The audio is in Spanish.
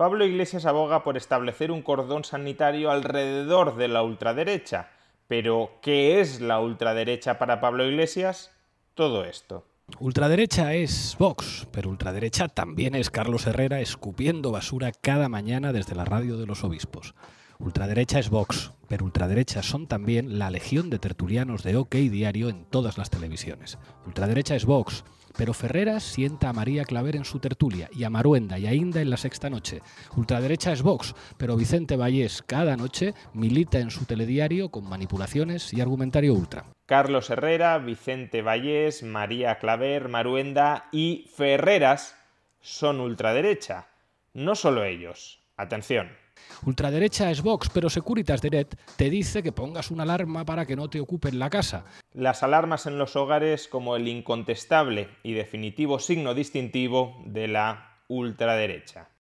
Pablo Iglesias aboga por establecer un cordón sanitario alrededor de la ultraderecha. Pero, ¿qué es la ultraderecha para Pablo Iglesias? Todo esto. Ultraderecha es Vox, pero ultraderecha también es Carlos Herrera escupiendo basura cada mañana desde la radio de los obispos. Ultraderecha es Vox, pero ultraderecha son también la legión de tertulianos de OK Diario en todas las televisiones. Ultraderecha es Vox, pero Ferreras sienta a María Claver en su tertulia y a Maruenda y a Inda en la sexta noche. Ultraderecha es Vox, pero Vicente Vallés cada noche milita en su telediario con manipulaciones y argumentario ultra. Carlos Herrera, Vicente Vallés, María Claver, Maruenda y Ferreras son ultraderecha. No solo ellos. Atención. Ultraderecha es Vox, pero Securitas Direct te dice que pongas una alarma para que no te ocupen la casa. Las alarmas en los hogares como el incontestable y definitivo signo distintivo de la ultraderecha.